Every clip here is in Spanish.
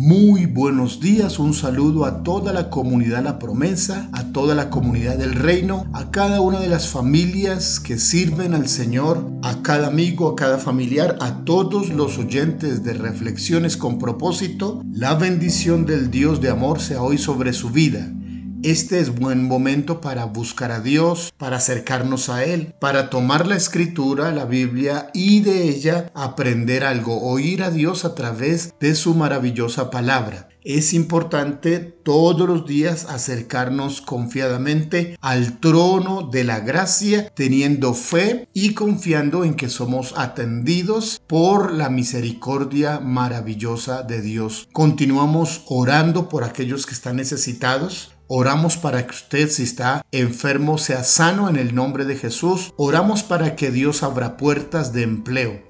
Muy buenos días, un saludo a toda la comunidad La Promesa, a toda la comunidad del reino, a cada una de las familias que sirven al Señor, a cada amigo, a cada familiar, a todos los oyentes de Reflexiones con propósito. La bendición del Dios de amor sea hoy sobre su vida. Este es buen momento para buscar a Dios, para acercarnos a Él, para tomar la escritura, la Biblia y de ella aprender algo, oír a Dios a través de su maravillosa palabra. Es importante todos los días acercarnos confiadamente al trono de la gracia, teniendo fe y confiando en que somos atendidos por la misericordia maravillosa de Dios. Continuamos orando por aquellos que están necesitados, Oramos para que usted si está enfermo sea sano en el nombre de Jesús. Oramos para que Dios abra puertas de empleo.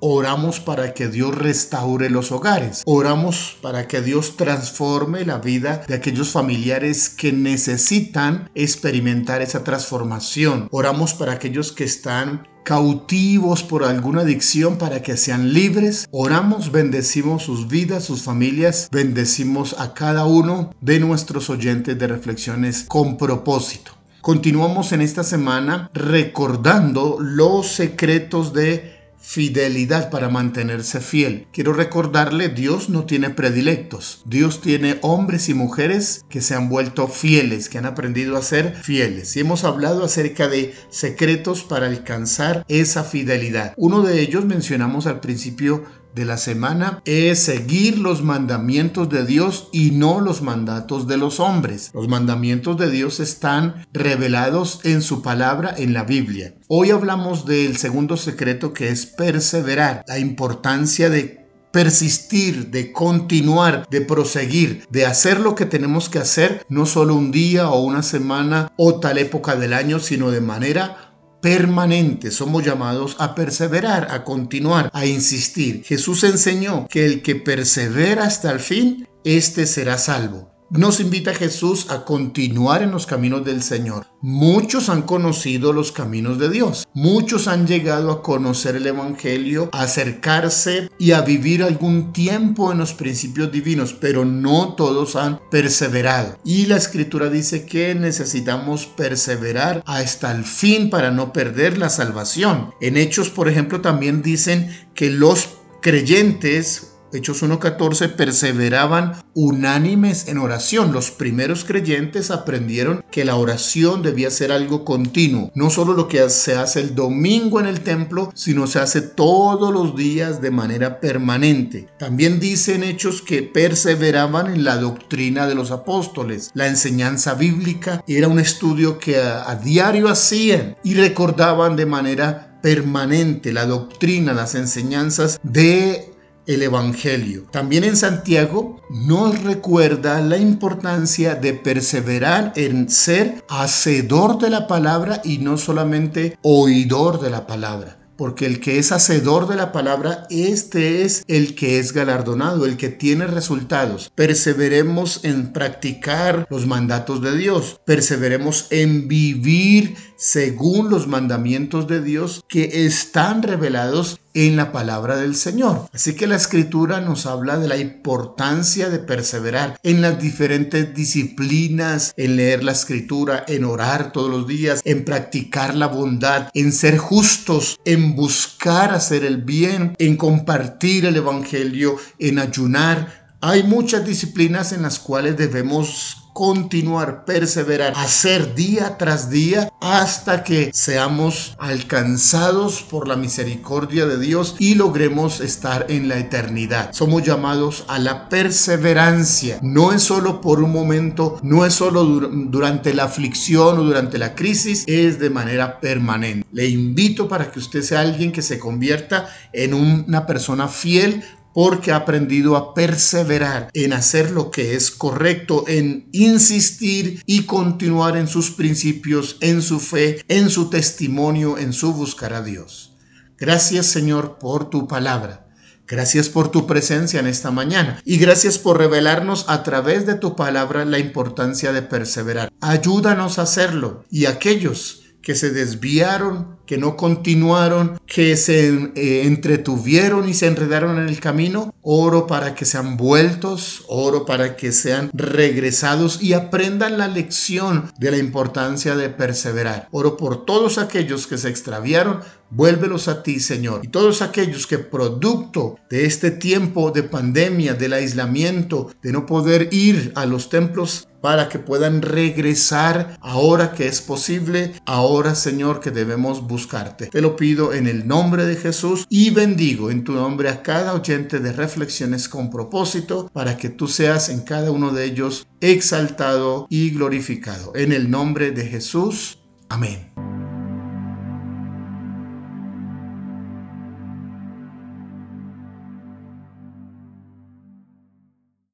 Oramos para que Dios restaure los hogares. Oramos para que Dios transforme la vida de aquellos familiares que necesitan experimentar esa transformación. Oramos para aquellos que están cautivos por alguna adicción para que sean libres. Oramos, bendecimos sus vidas, sus familias, bendecimos a cada uno de nuestros oyentes de reflexiones con propósito. Continuamos en esta semana recordando los secretos de fidelidad para mantenerse fiel. Quiero recordarle, Dios no tiene predilectos. Dios tiene hombres y mujeres que se han vuelto fieles, que han aprendido a ser fieles. Y hemos hablado acerca de secretos para alcanzar esa fidelidad. Uno de ellos mencionamos al principio de la semana es seguir los mandamientos de Dios y no los mandatos de los hombres. Los mandamientos de Dios están revelados en su palabra en la Biblia. Hoy hablamos del segundo secreto que es perseverar, la importancia de persistir, de continuar, de proseguir, de hacer lo que tenemos que hacer, no solo un día o una semana o tal época del año, sino de manera permanente. Somos llamados a perseverar, a continuar, a insistir. Jesús enseñó que el que persevera hasta el fin, éste será salvo. Nos invita Jesús a continuar en los caminos del Señor. Muchos han conocido los caminos de Dios. Muchos han llegado a conocer el Evangelio, a acercarse y a vivir algún tiempo en los principios divinos, pero no todos han perseverado. Y la escritura dice que necesitamos perseverar hasta el fin para no perder la salvación. En Hechos, por ejemplo, también dicen que los creyentes Hechos 1.14, perseveraban unánimes en oración. Los primeros creyentes aprendieron que la oración debía ser algo continuo. No solo lo que se hace el domingo en el templo, sino se hace todos los días de manera permanente. También dicen Hechos que perseveraban en la doctrina de los apóstoles. La enseñanza bíblica era un estudio que a, a diario hacían y recordaban de manera permanente la doctrina, las enseñanzas de el Evangelio. También en Santiago nos recuerda la importancia de perseverar en ser hacedor de la palabra y no solamente oidor de la palabra porque el que es hacedor de la palabra, este es el que es galardonado, el que tiene resultados. Perseveremos en practicar los mandatos de Dios, perseveremos en vivir según los mandamientos de Dios que están revelados en la palabra del Señor. Así que la escritura nos habla de la importancia de perseverar en las diferentes disciplinas, en leer la escritura, en orar todos los días, en practicar la bondad, en ser justos, en buscar hacer el bien, en compartir el Evangelio, en ayunar. Hay muchas disciplinas en las cuales debemos continuar, perseverar, hacer día tras día hasta que seamos alcanzados por la misericordia de Dios y logremos estar en la eternidad. Somos llamados a la perseverancia. No es solo por un momento, no es solo durante la aflicción o durante la crisis, es de manera permanente. Le invito para que usted sea alguien que se convierta en una persona fiel porque ha aprendido a perseverar en hacer lo que es correcto, en insistir y continuar en sus principios, en su fe, en su testimonio, en su buscar a Dios. Gracias Señor por tu palabra. Gracias por tu presencia en esta mañana y gracias por revelarnos a través de tu palabra la importancia de perseverar. Ayúdanos a hacerlo y aquellos que se desviaron, que no continuaron, que se eh, entretuvieron y se enredaron en el camino. Oro para que sean vueltos, oro para que sean regresados y aprendan la lección de la importancia de perseverar. Oro por todos aquellos que se extraviaron, vuélvelos a ti, Señor. Y todos aquellos que producto de este tiempo de pandemia, del aislamiento, de no poder ir a los templos para que puedan regresar ahora que es posible, ahora Señor que debemos buscarte. Te lo pido en el nombre de Jesús y bendigo en tu nombre a cada oyente de reflexiones con propósito para que tú seas en cada uno de ellos exaltado y glorificado. En el nombre de Jesús. Amén.